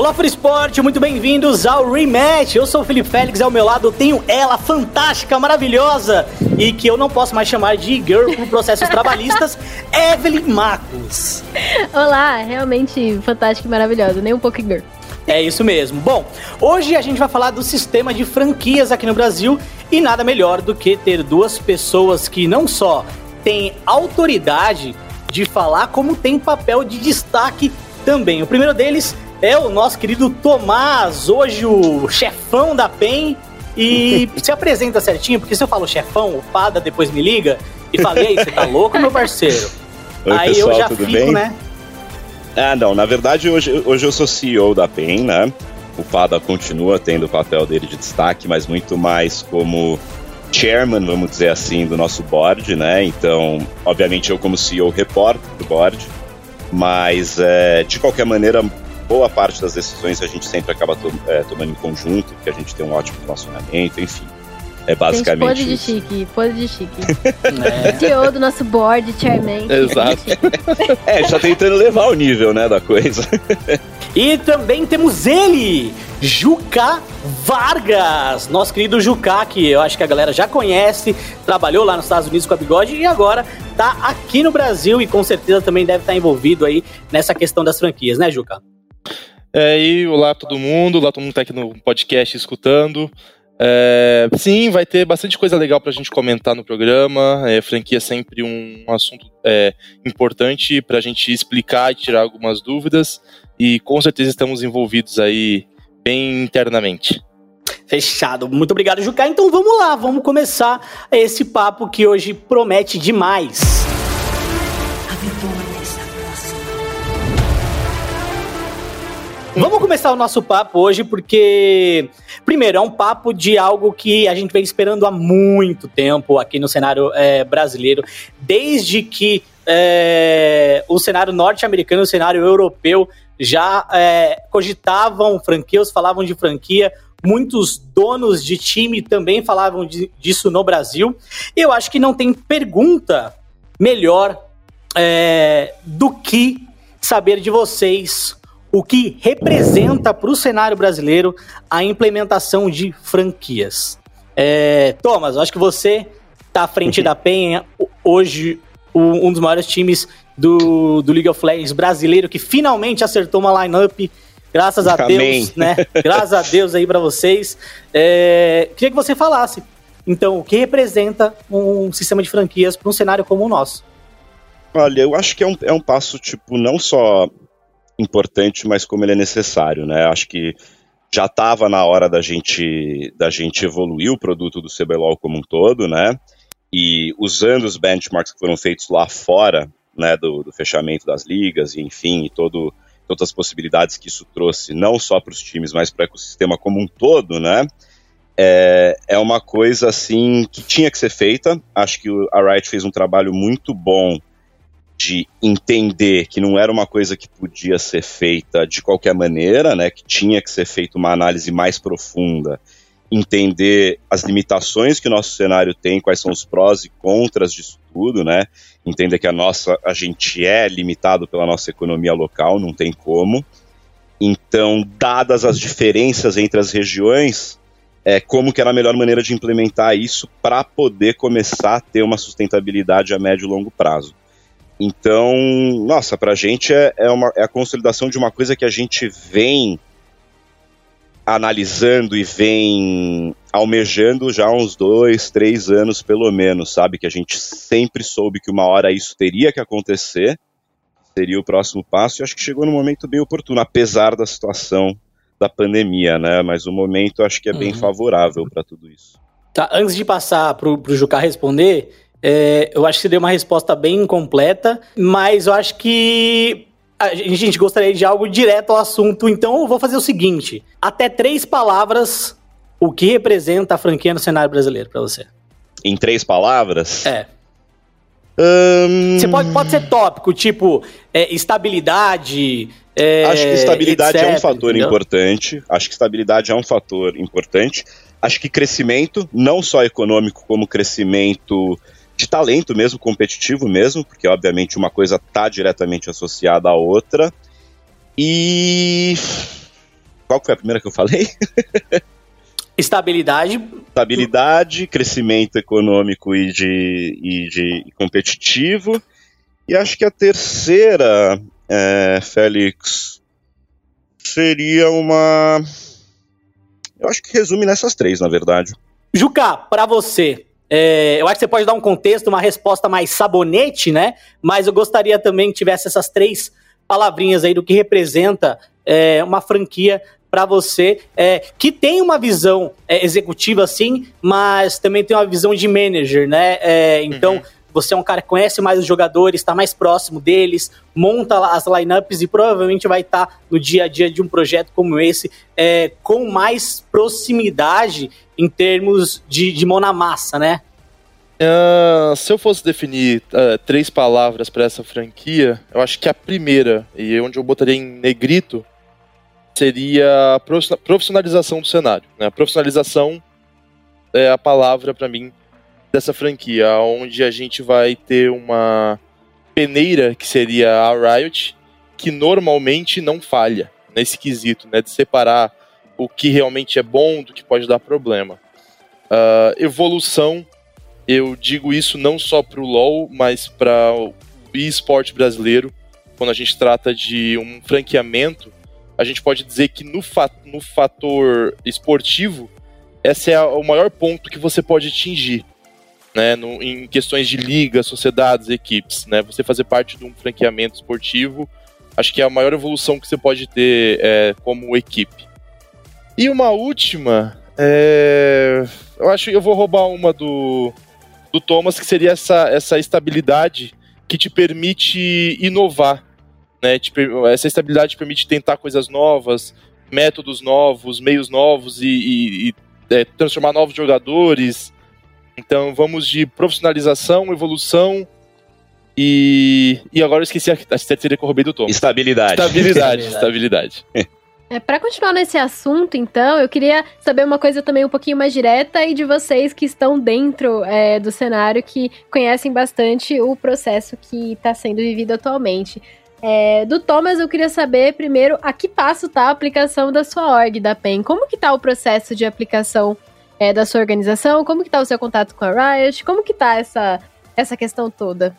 Olá, Fora Esporte, muito bem-vindos ao Rematch. Eu sou o Felipe Félix, ao meu lado tenho ela, fantástica, maravilhosa, e que eu não posso mais chamar de girl por processos trabalhistas, Evelyn Marcos. Olá, realmente fantástica e maravilhosa, nem um pouco girl. É isso mesmo. Bom, hoje a gente vai falar do sistema de franquias aqui no Brasil e nada melhor do que ter duas pessoas que não só têm autoridade de falar, como tem papel de destaque também. O primeiro deles é o nosso querido Tomás, hoje o chefão da PEN. E se apresenta certinho, porque se eu falo chefão, o Pada depois me liga e fala, aí, você tá louco, meu parceiro? Oi, Aí pessoal, eu já tudo fico, bem? né? Ah, não, na verdade hoje, hoje eu sou CEO da PEN, né? O Pada continua tendo o papel dele de destaque, mas muito mais como chairman, vamos dizer assim, do nosso board, né? Então, obviamente eu como CEO reporto do board, mas é, de qualquer maneira, boa parte das decisões a gente sempre acaba to- é, tomando em conjunto, porque a gente tem um ótimo relacionamento, enfim. É basicamente pose de chique, pose de chique. É. CEO do nosso board, chairman. Exato. É, gente tá tentando levar o nível, né, da coisa. E também temos ele, Juca Vargas, nosso querido Juca, que eu acho que a galera já conhece, trabalhou lá nos Estados Unidos com a Bigode e agora tá aqui no Brasil e com certeza também deve estar envolvido aí nessa questão das franquias, né, Juca? É, e olá todo mundo, olá todo mundo que tá aqui no podcast escutando. É, sim, vai ter bastante coisa legal pra gente comentar no programa. É, franquia é sempre um assunto é, importante pra gente explicar e tirar algumas dúvidas. E com certeza estamos envolvidos aí bem internamente. Fechado. Muito obrigado, Juca. Então vamos lá, vamos começar esse papo que hoje promete demais. Vamos começar o nosso papo hoje porque, primeiro, é um papo de algo que a gente vem esperando há muito tempo aqui no cenário é, brasileiro, desde que é, o cenário norte-americano o cenário europeu já é, cogitavam franquias, falavam de franquia. Muitos donos de time também falavam de- disso no Brasil. Eu acho que não tem pergunta melhor é, do que saber de vocês o que representa para o cenário brasileiro a implementação de franquias. É, Thomas, eu acho que você está à frente da Penha, hoje o- um dos maiores times do, do League of Legends brasileiro, que finalmente acertou uma lineup, graças a Amém. Deus, né? Graças a Deus aí para vocês. É, queria que você falasse, então, o que representa um sistema de franquias para um cenário como o nosso? Olha, eu acho que é um, é um passo, tipo, não só importante, mas como ele é necessário, né? Acho que já estava na hora da gente, da gente evoluir o produto do CBLOL como um todo, né? E usando os benchmarks que foram feitos lá fora, né, do, do fechamento das ligas, e enfim, e todo, todas as possibilidades que isso trouxe, não só para os times, mas para o ecossistema como um todo, né? É, é uma coisa, assim, que tinha que ser feita. Acho que a Riot fez um trabalho muito bom de entender que não era uma coisa que podia ser feita de qualquer maneira, né, que tinha que ser feita uma análise mais profunda, entender as limitações que o nosso cenário tem, quais são os prós e contras disso tudo, né, entender que a nossa, a gente é limitado pela nossa economia local, não tem como. Então, dadas as diferenças entre as regiões, é, como que era a melhor maneira de implementar isso para poder começar a ter uma sustentabilidade a médio e longo prazo. Então, nossa, pra gente é, é, uma, é a consolidação de uma coisa que a gente vem analisando e vem almejando já há uns dois, três anos pelo menos, sabe? Que a gente sempre soube que uma hora isso teria que acontecer, seria o próximo passo, e acho que chegou no momento bem oportuno, apesar da situação da pandemia, né? Mas o momento acho que é bem Uhum. favorável para tudo isso. Tá, antes de passar pro, pro Juca responder, é, eu acho que você deu uma resposta bem completa, mas eu acho que a gente, gostaria de algo direto ao assunto, então eu vou fazer o seguinte: até três palavras, o que representa a franquia no cenário brasileiro pra você? Em três palavras, É. Ahn, Você pode, pode ser tópico, tipo é, estabilidade. é, Acho que estabilidade é um etc, fator entendeu? importante. Acho que estabilidade é um fator importante. Acho que crescimento, não só econômico, como crescimento de talento mesmo, competitivo mesmo, porque obviamente uma coisa está diretamente associada à outra. E qual foi a primeira que eu falei? Estabilidade. Estabilidade, crescimento econômico e de, e de competitivo. E acho que a terceira, é, Félix, seria uma. Eu acho que resume nessas três, na verdade. Juca, para você, é, eu acho que você pode dar um contexto, uma resposta mais sabonete, né? Mas eu gostaria também que tivesse essas três palavrinhas aí do que representa é, uma franquia para você é, que tem uma visão é, executiva, sim, mas também tem uma visão de manager, né? É, então. Uhum. Você é um cara que conhece mais os jogadores, está mais próximo deles, monta as lineups e provavelmente vai estar tá no dia a dia de um projeto como esse é, com mais proximidade em termos de, de mão na massa, né? Uh, se eu fosse definir uh, três palavras para essa franquia, eu acho que a primeira, e onde eu botaria em negrito, seria profissionalização do cenário. Né? Profissionalização é a palavra para mim dessa franquia, onde a gente vai ter uma peneira que seria a Riot, que normalmente não falha nesse quesito, né, de separar o que realmente é bom do que pode dar problema. Uh, evolução, eu digo isso não só para o LoL, mas para o esporte brasileiro. Quando a gente trata de um franqueamento, a gente pode dizer que no, fa no fator esportivo, esse é o maior ponto que você pode atingir né, no, em questões de ligas, sociedades, equipes, né, você fazer parte de um franqueamento esportivo, acho que é a maior evolução que você pode ter é, como equipe. E uma última, é, eu acho que eu vou roubar uma do, do Thomas, que seria essa, essa estabilidade que te permite inovar, né, te, essa estabilidade te permite tentar coisas novas, métodos novos, meios novos e, e, e é, transformar novos jogadores, então vamos de profissionalização, evolução e. E agora eu esqueci a, a terceira que eu roubei do Tom. Estabilidade. Estabilidade, estabilidade. É, para continuar nesse assunto, então, eu queria saber uma coisa também um pouquinho mais direta e de vocês que estão dentro é, do cenário, que conhecem bastante o processo que está sendo vivido atualmente. É, do Thomas, eu queria saber primeiro a que passo está a aplicação da sua org, da PEN. Como que está o processo de aplicação é, da sua organização? Como que tá o seu contato com a Riot? Como que tá essa, essa questão toda?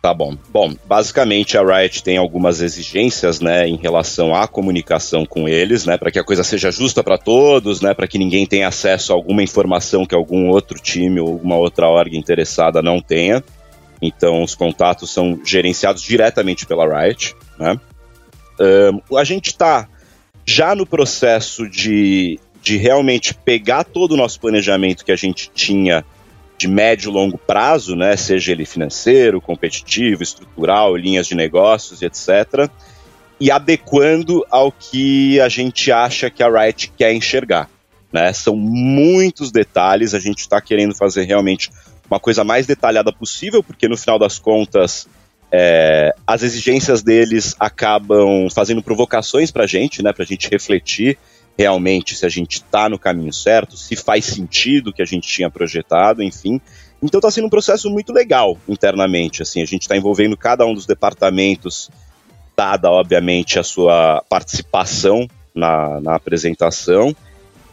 Tá bom. Bom, basicamente a Riot tem algumas exigências, né, em relação à comunicação com eles, né, para que a coisa seja justa para todos, né, para que ninguém tenha acesso a alguma informação que algum outro time ou alguma outra org interessada não tenha. Então, os contatos são gerenciados diretamente pela Riot, né. Um, a gente está já no processo de de realmente pegar todo o nosso planejamento que a gente tinha de médio e longo prazo, né, seja ele financeiro, competitivo, estrutural, linhas de negócios etc., e adequando ao que a gente acha que a Riot quer enxergar. Né? São muitos detalhes, a gente está querendo fazer realmente uma coisa mais detalhada possível, porque no final das contas é, as exigências deles acabam fazendo provocações para a gente, né, para a gente refletir realmente se a gente está no caminho certo, se faz sentido o que a gente tinha projetado, enfim. Então está sendo um processo muito legal internamente, assim, a gente está envolvendo cada um dos departamentos, dada obviamente a sua participação na, na apresentação,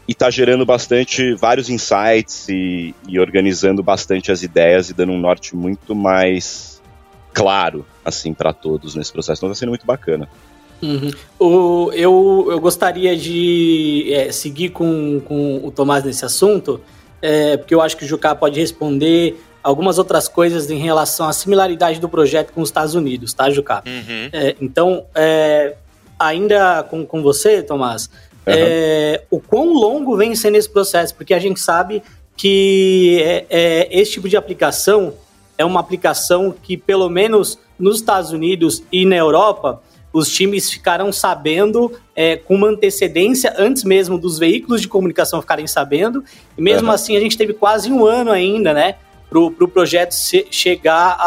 e está gerando bastante, vários insights e, e organizando bastante as ideias e dando um norte muito mais claro, assim, para todos nesse processo. Então está sendo muito bacana. Uhum. O, eu, eu gostaria de é, seguir com, com o Tomás nesse assunto, é, porque eu acho que o Jucá pode responder algumas outras coisas em relação à similaridade do projeto com os Estados Unidos, tá, Jucá? Uhum. É, então, é, ainda com, com você, Tomás, uhum. o quão longo vem sendo esse processo? Porque a gente sabe que é, é, esse tipo de aplicação é uma aplicação que, pelo menos nos Estados Unidos e na Europa, os times ficaram sabendo é, com uma antecedência antes mesmo dos veículos de comunicação ficarem sabendo. E mesmo uhum. assim, a gente teve quase um ano ainda, né, para o pro projeto se, chegar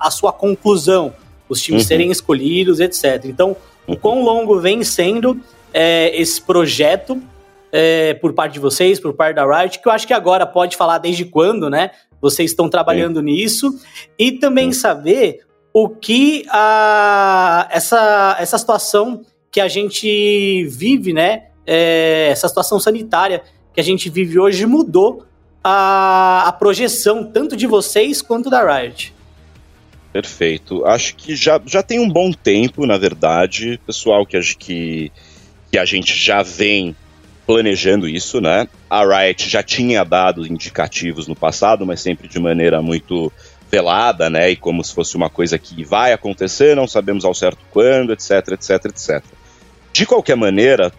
à sua conclusão, os times uhum. serem escolhidos, etc. Então, o uhum. quão longo vem sendo é, esse projeto é, por parte de vocês, por parte da Riot, que eu acho que agora pode falar desde quando, né? Vocês estão trabalhando Sim. nisso. E também Sim. saber o que a, essa, essa situação que a gente vive, né? É, essa situação sanitária que a gente vive hoje mudou a, a projeção tanto de vocês quanto da Riot. Perfeito. Acho que já, já tem um bom tempo, na verdade, pessoal, que, que, que a gente já vem planejando isso, né? A Riot já tinha dado indicativos no passado, mas sempre de maneira muito velada, né? E como se fosse uma coisa que vai acontecer, não sabemos ao certo quando, etc, etc, etc. De qualquer maneira,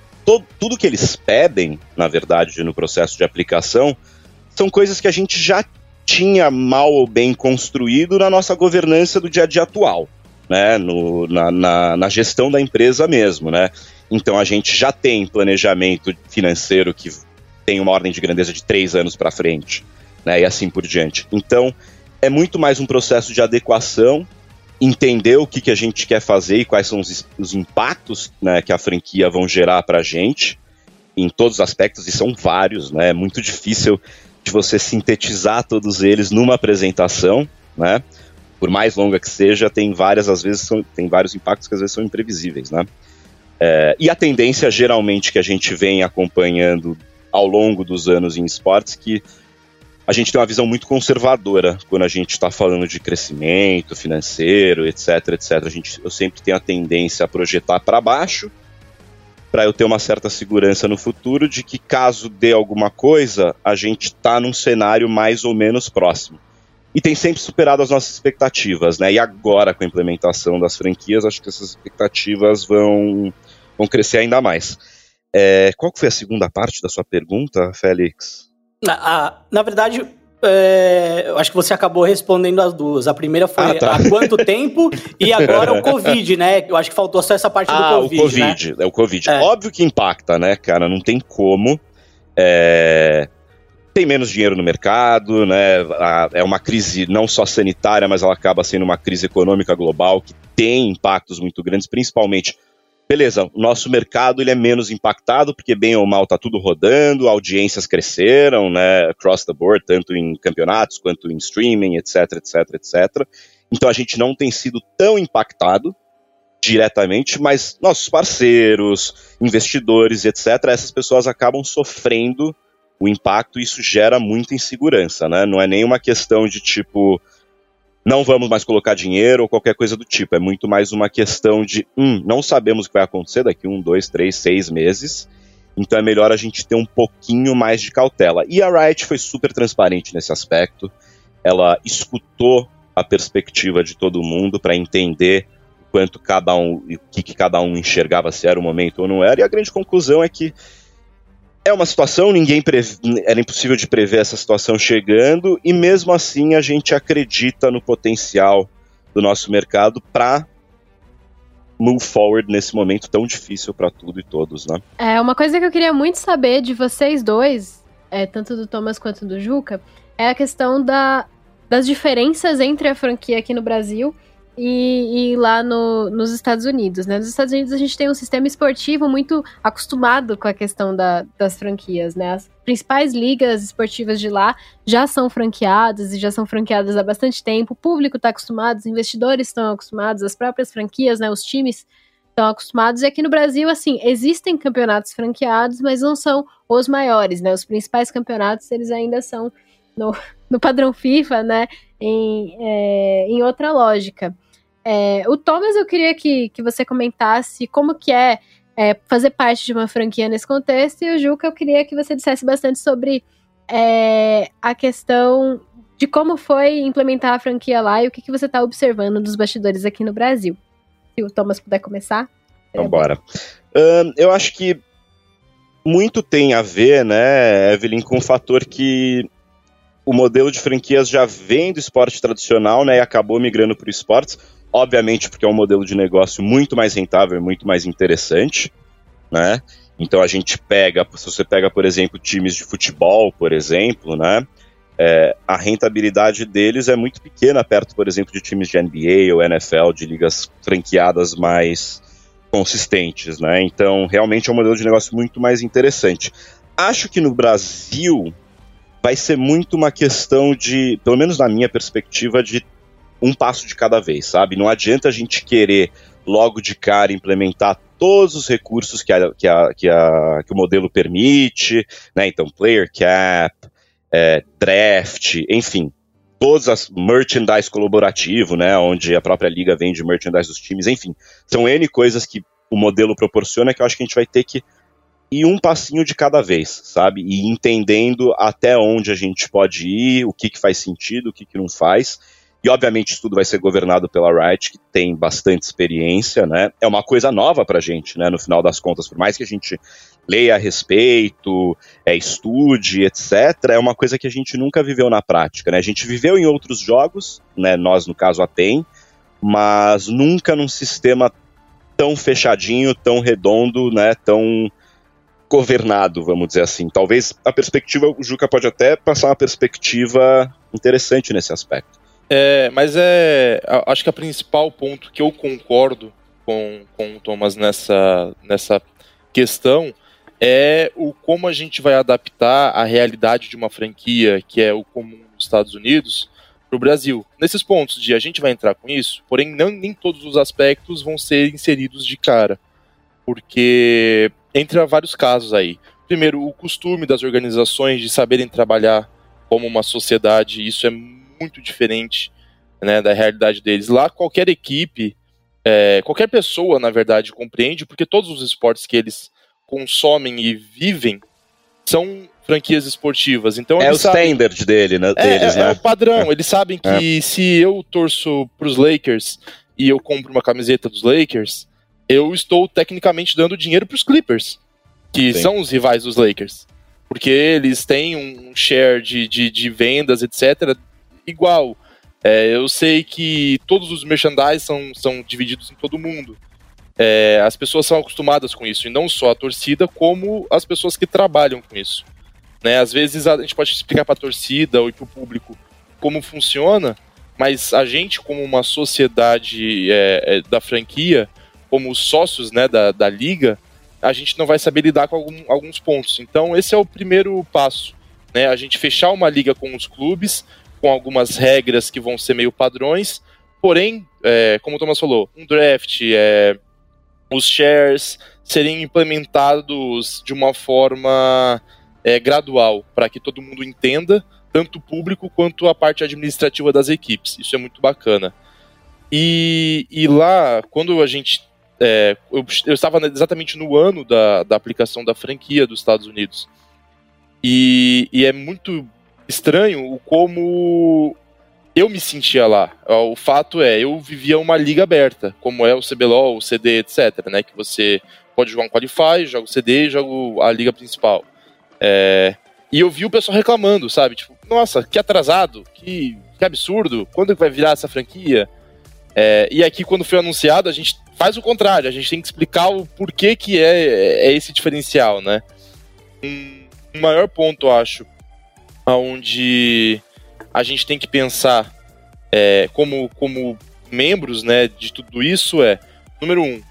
tudo que eles pedem, na verdade, no processo de aplicação, são coisas que a gente já tinha mal ou bem construído na nossa governança do dia a dia atual, né? No, na, na, na gestão da empresa mesmo, né? Então a gente já tem planejamento financeiro que tem uma ordem de grandeza de três anos para frente, né? E assim por diante. Então é muito mais um processo de adequação, entender o que, que a gente quer fazer e quais são os, os impactos né, que a franquia vão gerar para a gente em todos os aspectos, e são vários, né? É muito difícil de você sintetizar todos eles numa apresentação, né? Por mais longa que seja, tem várias, às vezes, são, tem vários impactos que às vezes são imprevisíveis, né? É, e a tendência, geralmente, que a gente vem acompanhando ao longo dos anos em esportes, que a gente tem uma visão muito conservadora quando a gente está falando de crescimento financeiro, etc, etc. A gente, eu sempre tenho a tendência a projetar para baixo, para eu ter uma certa segurança no futuro de que caso dê alguma coisa, a gente está num cenário mais ou menos próximo. E tem sempre superado as nossas expectativas, né? E agora, com a implementação das franquias, acho que essas expectativas vão, vão crescer ainda mais. É, qual foi a segunda parte da sua pergunta, Félix? Na, na verdade, é, eu acho que você acabou respondendo as duas. A primeira foi ah, tá. há quanto tempo e agora o Covid, né? Eu acho que faltou só essa parte ah, do Covid. O Covid, né? é o Covid. É. Óbvio que impacta, né, cara? Não tem como. É... Tem menos dinheiro no mercado, né? É uma crise não só sanitária, mas ela acaba sendo uma crise econômica global que tem impactos muito grandes, principalmente beleza, o nosso mercado ele é menos impactado, porque bem ou mal está tudo rodando, audiências cresceram, né, across the board, tanto em campeonatos quanto em streaming, etc, etc, etc. Então a gente não tem sido tão impactado diretamente, mas nossos parceiros, investidores, etc, essas pessoas acabam sofrendo o impacto e isso gera muita insegurança, né? Não é nenhuma questão de tipo, não vamos mais colocar dinheiro ou qualquer coisa do tipo. É muito mais uma questão de, hum, não sabemos o que vai acontecer daqui um, dois, três, seis meses. Então é melhor a gente ter um pouquinho mais de cautela. E a Riot foi super transparente nesse aspecto. Ela escutou a perspectiva de todo mundo para entender quanto cada um, o que, que cada um enxergava se era o momento ou não era. E a grande conclusão é que é uma situação, ninguém era impossível de prever essa situação chegando, e mesmo assim a gente acredita no potencial do nosso mercado para move forward nesse momento tão difícil para tudo e todos, né? É, uma coisa que eu queria muito saber de vocês dois, é, tanto do Thomas quanto do Juca, é a questão da, das diferenças entre a franquia aqui no Brasil e, e lá no, nos Estados Unidos, né? Nos Estados Unidos a gente tem um sistema esportivo muito acostumado com a questão da, das franquias, né? As principais ligas esportivas de lá já são franqueadas e já são franqueadas há bastante tempo. O público está acostumado, os investidores estão acostumados, as próprias franquias, né? Os times estão acostumados. E aqui no Brasil, assim, existem campeonatos franqueados, mas não são os maiores, né? Os principais campeonatos, eles ainda são no, no padrão FIFA, né? Em, é, em outra lógica. É, o Thomas, eu queria que, que você comentasse como que é, é, fazer parte de uma franquia nesse contexto, e o Juca, eu queria que você dissesse bastante sobre é, a questão de como foi implementar a franquia lá e o que, que você está observando dos bastidores aqui no Brasil. Se o Thomas puder começar. Então, bora. Um, eu acho que muito tem a ver, né, Evelyn, com o fator que o modelo de franquias já vem do esporte tradicional, né, e acabou migrando para o esportes obviamente porque é um modelo de negócio muito mais rentável e muito mais interessante, né? Então a gente pega, se você pega, por exemplo, times de futebol, por exemplo, né? É, a rentabilidade deles é muito pequena perto, por exemplo, de times de NBA ou NFL, de ligas franqueadas mais consistentes, né? Então, realmente é um modelo de negócio muito mais interessante. Acho que no Brasil vai ser muito uma questão de, pelo menos na minha perspectiva, de um passo de cada vez, sabe? Não adianta a gente querer logo de cara implementar todos os recursos que, a, que, a, que, a, que o modelo permite, né? Então, player cap, é, draft, enfim, todas as merchandise colaborativo, né? Onde a própria liga vende merchandise dos times, enfim, são N coisas que o modelo proporciona que eu acho que a gente vai ter que ir um passinho de cada vez, sabe? E entendendo até onde a gente pode ir, o que, que faz sentido, o que, que não faz. E obviamente isso tudo vai ser governado pela Riot, que tem bastante experiência, né? É uma coisa nova pra gente, né? No final das contas, por mais que a gente leia a respeito, é, estude, etc., é uma coisa que a gente nunca viveu na prática, né? A gente viveu em outros jogos, né? Nós, no caso, a PEN, mas nunca num sistema tão fechadinho, tão redondo, né? Tão governado, vamos dizer assim. Talvez a perspectiva, o Juca pode até passar uma perspectiva interessante nesse aspecto. É, mas é. Acho que a principal ponto que eu concordo com, com o Thomas nessa, nessa questão é o como a gente vai adaptar a realidade de uma franquia que é o comum nos Estados Unidos para o Brasil. Nesses pontos de a gente vai entrar com isso, porém não, nem todos os aspectos vão ser inseridos de cara, porque entra vários casos aí. Primeiro, o costume das organizações de saberem trabalhar como uma sociedade, isso é muito diferente né, da realidade deles. Lá, qualquer equipe, é, qualquer pessoa, na verdade, compreende, porque todos os esportes que eles consomem e vivem são franquias esportivas. Então, é o sabem... standard dele, né, é, deles, é, né? É o padrão. Eles sabem que é. se eu torço para os Lakers e eu compro uma camiseta dos Lakers, eu estou tecnicamente dando dinheiro para os Clippers, que Sim. são os rivais dos Lakers. Porque eles têm um share de, de, de vendas, etc., igual. É, eu sei que todos os merchandise são, são divididos em todo mundo. É, as pessoas são acostumadas com isso, e não só a torcida, como as pessoas que trabalham com isso. Né? Às vezes a gente pode explicar para a torcida ou para o público como funciona, mas a gente, como uma sociedade é, é, da franquia, como sócios né, da, da liga, a gente não vai saber lidar com algum, alguns pontos. Então, esse é o primeiro passo. Né? A gente fechar uma liga com os clubes, com algumas regras que vão ser meio padrões, porém, é, como o Thomas falou, um draft, é, os shares serem implementados de uma forma é, gradual, para que todo mundo entenda, tanto o público quanto a parte administrativa das equipes. Isso é muito bacana. E, e lá, quando a gente. É, eu, eu, estava exatamente no ano da, da aplicação da franquia dos Estados Unidos. E, e é muito estranho o como eu me sentia lá. O fato é, eu vivia uma liga aberta, como é o CBLOL, o CD, etc, né, que você pode jogar um Qualify, joga o CD e joga a liga principal. É, e eu vi o pessoal reclamando, sabe? Tipo, nossa, que atrasado, que, que absurdo, quando vai virar essa franquia? É, e aqui, quando foi anunciado, a gente faz o contrário, a gente tem que explicar o porquê que é, é esse diferencial, né? Um, um maior ponto, acho, onde a gente tem que pensar é, como, como membros né, de tudo isso é, número um,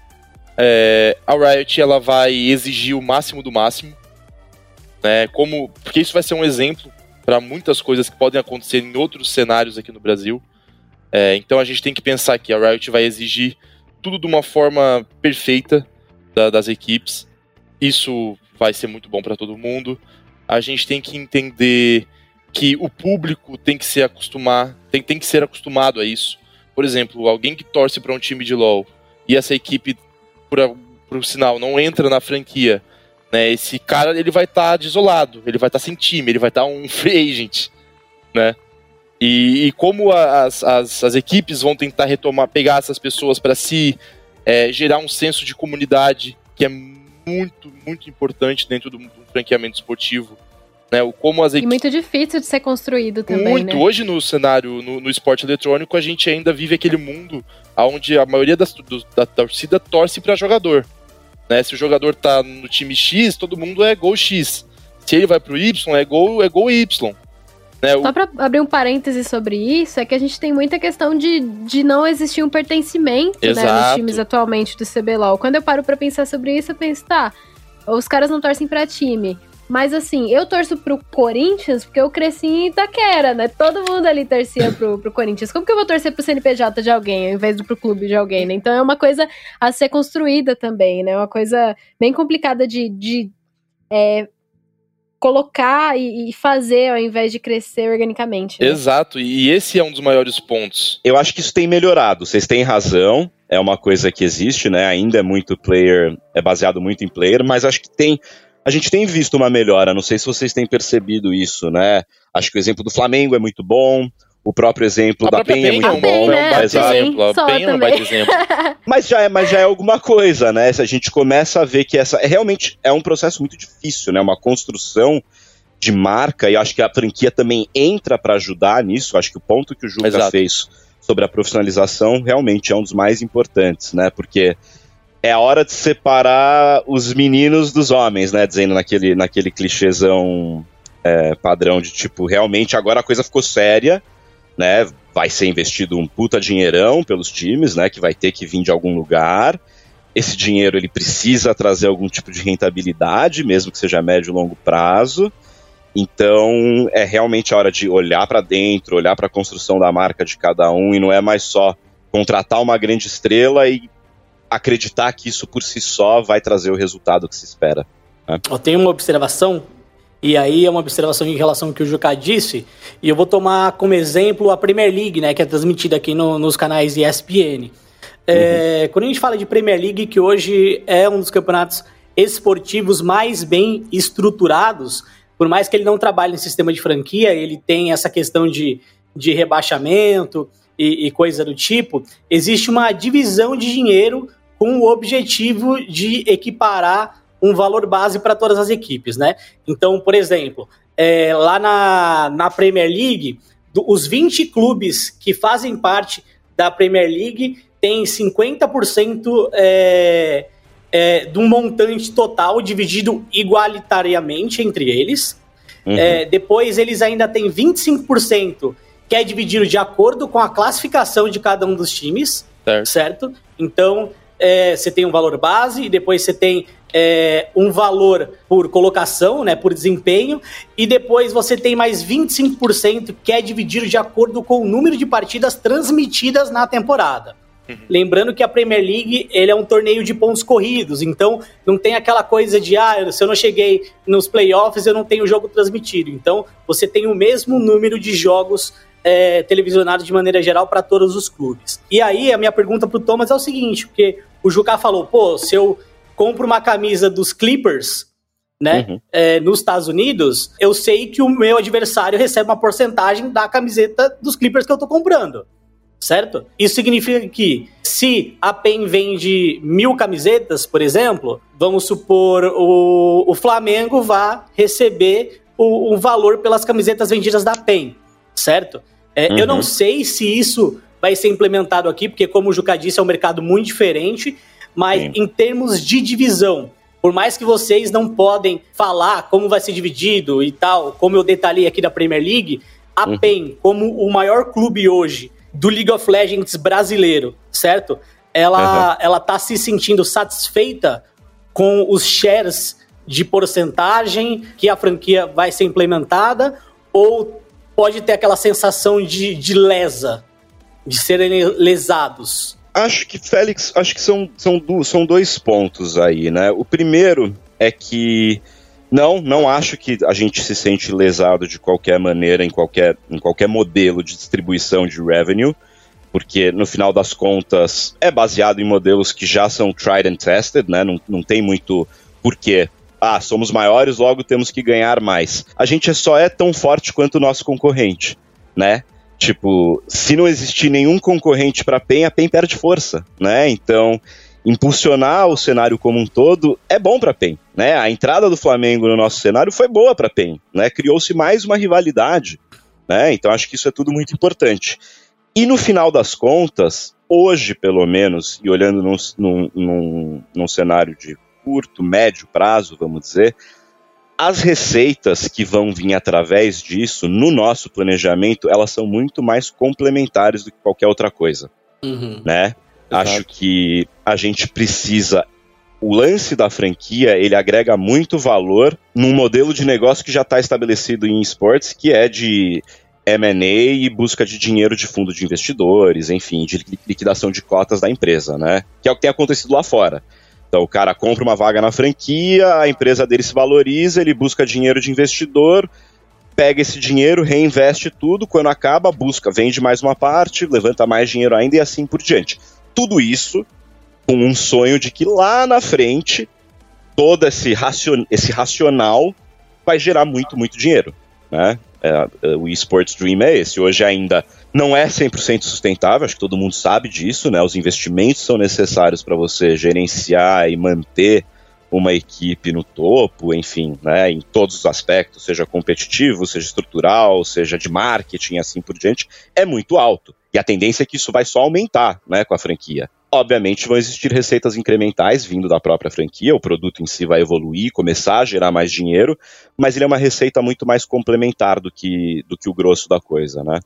é, a Riot ela vai exigir o máximo do máximo, né, como, porque isso vai ser um exemplo para muitas coisas que podem acontecer em outros cenários aqui no Brasil. É, então a gente tem que pensar que a Riot vai exigir tudo de uma forma perfeita da, das equipes. Isso vai ser muito bom para todo mundo a gente tem que entender que o público tem que se acostumar, tem, tem que ser acostumado a isso. Por exemplo, alguém que torce para um time de LoL e essa equipe, por, por sinal, não entra na franquia, né? Esse cara ele vai estar tá desolado, ele vai estar tá sem time, ele vai estar tá um free agent, né? E, e como as, as, as, equipes vão tentar retomar, pegar essas pessoas para si, é, gerar um senso de comunidade que é muito, muito importante dentro do, do franqueamento esportivo. Né, o como as equipes... E muito difícil de ser construído também. Muito. Né? Hoje, no cenário, no, no, esporte eletrônico, a gente ainda vive aquele mundo onde a maioria das, do, da torcida torce para jogador. Né? Se o jogador tá no time X, todo mundo é gol X. Se ele vai pro Y, é gol, é gol Y. Né? Só para abrir um parêntese sobre isso, é que a gente tem muita questão de, de não existir um pertencimento né, nos times atualmente do CBLOL. Quando eu paro para pensar sobre isso, eu penso, tá, os caras não torcem para time. Mas assim, eu torço pro Corinthians porque eu cresci em Itaquera, né? Todo mundo ali torcia pro, pro Corinthians. Como que eu vou torcer pro CNPJ de alguém ao invés do pro clube de alguém, né? Então é uma coisa a ser construída também, né? Uma coisa bem complicada de, de é, colocar e, e fazer ao invés de crescer organicamente. né? Exato, e esse é um dos maiores pontos. Eu acho que isso tem melhorado. Vocês têm razão. É uma coisa que existe, né? Ainda é muito player, é baseado muito em player, mas acho que tem. A gente tem visto uma melhora. Não sei se vocês têm percebido isso, né? Acho que o exemplo do Flamengo é muito bom. O próprio exemplo A da Penha é muito A bom. Penha, bom, é um né? baita exemplo. A Penha é um baita exemplo. Mas já, é, mas já é alguma coisa, né? Se a gente começa a ver que essa é, realmente é um processo muito difícil, né? Uma construção de marca, e acho que a franquia também entra para ajudar nisso. Acho que o ponto que o Juca Exato. fez sobre a profissionalização realmente é um dos mais importantes, né? Porque é a hora de separar os meninos dos homens, né? Dizendo naquele, naquele clichêzão é, padrão de tipo, realmente agora a coisa ficou séria, né? Vai ser investido um puta dinheirão pelos times, né? Que vai ter que vir de algum lugar. Esse dinheiro ele precisa trazer algum tipo de rentabilidade, mesmo que seja médio e longo prazo. Então é realmente a hora de olhar para dentro, olhar para a construção da marca de cada um e não é mais só contratar uma grande estrela e acreditar que isso por si só vai trazer o resultado que se espera. Eu tenho uma observação, e aí é uma observação em relação ao que o Juca disse, e eu vou tomar como exemplo a Premier League, né, que é transmitida aqui no- nos canais ESPN. É, Quando a gente fala de Premier League, que hoje é um dos campeonatos esportivos mais bem estruturados, por mais que ele não trabalhe em sistema de franquia, ele tem essa questão de, de rebaixamento e, e coisa do tipo, existe uma divisão de dinheiro com o objetivo de equiparar um valor base para todas as equipes, né? Então, por exemplo, é, lá na, na Premier League, do- os 20 clubes que fazem parte da Premier League têm 50% é, é, de um montante total dividido igualitariamente entre eles. Uhum. É, depois eles ainda têm 25% que é dividido de acordo com a classificação de cada um dos times, Certo. certo? Então, é, você tem um valor base e depois você tem é, um valor por colocação, né, por desempenho, e depois você tem mais 25% que é dividido de acordo com o número de partidas transmitidas na temporada. Lembrando que a Premier League ele é um torneio de pontos corridos, então não tem aquela coisa de ah, se eu não cheguei nos playoffs, eu não tenho o jogo transmitido. Então você tem o mesmo número de jogos é, televisionados de maneira geral para todos os clubes. E aí a minha pergunta pro Thomas é o seguinte, porque o Juca falou, pô, se eu compro uma camisa dos Clippers, né, Uhum. é, nos Estados Unidos, eu sei que o meu adversário recebe uma porcentagem da camiseta dos Clippers que eu tô comprando certo? Isso significa que se a PEN vende mil camisetas, por exemplo, vamos supor o, o Flamengo vá receber o, o valor pelas camisetas vendidas da PEN, certo? É, Eu Uhum. não sei se isso vai ser implementado aqui, porque como o Juca disse, é um mercado muito diferente, mas Sim. em termos de divisão, por mais que vocês não podem falar como vai ser dividido e tal, como eu detalhei aqui da Premier League, a Uhum. PEN, como o maior clube hoje do League of Legends brasileiro, certo? Ela, ela tá se sentindo satisfeita com os shares de porcentagem que a franquia vai ser implementada ou pode ter aquela sensação de, de lesa, de serem lesados? Acho que, Félix, acho que são, são, du- são dois pontos aí, né? O primeiro é que não, não acho que a gente se sente lesado de qualquer maneira em qualquer, em qualquer modelo de distribuição de revenue, porque no final das contas é baseado em modelos que já são tried and tested, né? Não, não tem muito porquê. Ah, somos maiores, logo temos que ganhar mais. A gente só é tão forte quanto o nosso concorrente, né? Tipo, se não existir nenhum concorrente para a PEN, a PEN perde força, né? Então, impulsionar o cenário como um todo é bom para PEN, né? A entrada do Flamengo no nosso cenário foi boa para PEN, né? Criou-se mais uma rivalidade, né? Então, acho que isso é tudo muito importante. E no final das contas, hoje pelo menos, e olhando num, num, num, num cenário de curto, médio prazo, vamos dizer, as receitas que vão vir através disso, no nosso planejamento, elas são muito mais complementares do que qualquer outra coisa, Uhum. né? Exato. Acho que a gente precisa o lance da franquia ele agrega muito valor num modelo de negócio que já está estabelecido em esportes, que é de M&A e busca de dinheiro de fundo de investidores, enfim, de liquidação de cotas da empresa, né? Que é o que tem acontecido lá fora. Então o cara compra uma vaga na franquia, a empresa dele se valoriza, ele busca dinheiro de investidor, pega esse dinheiro, reinveste tudo, quando acaba, busca, vende mais uma parte, levanta mais dinheiro ainda e assim por diante. Tudo isso com um sonho de que lá na frente todo esse, racion, esse racional vai gerar muito, muito dinheiro. Né? É, é o esports dream é esse. Hoje ainda não é 100% sustentável, acho que todo mundo sabe disso. Né? Os investimentos são necessários para você gerenciar e manter uma equipe no topo, enfim, né, em todos os aspectos, seja competitivo, seja estrutural, seja de marketing, assim por diante, é muito alto. E a tendência é que isso vai só aumentar né, com a franquia. Obviamente vão existir receitas incrementais vindo da própria franquia, o produto em si vai evoluir, começar a gerar mais dinheiro, mas ele é uma receita muito mais complementar do que, do que o grosso da coisa, né?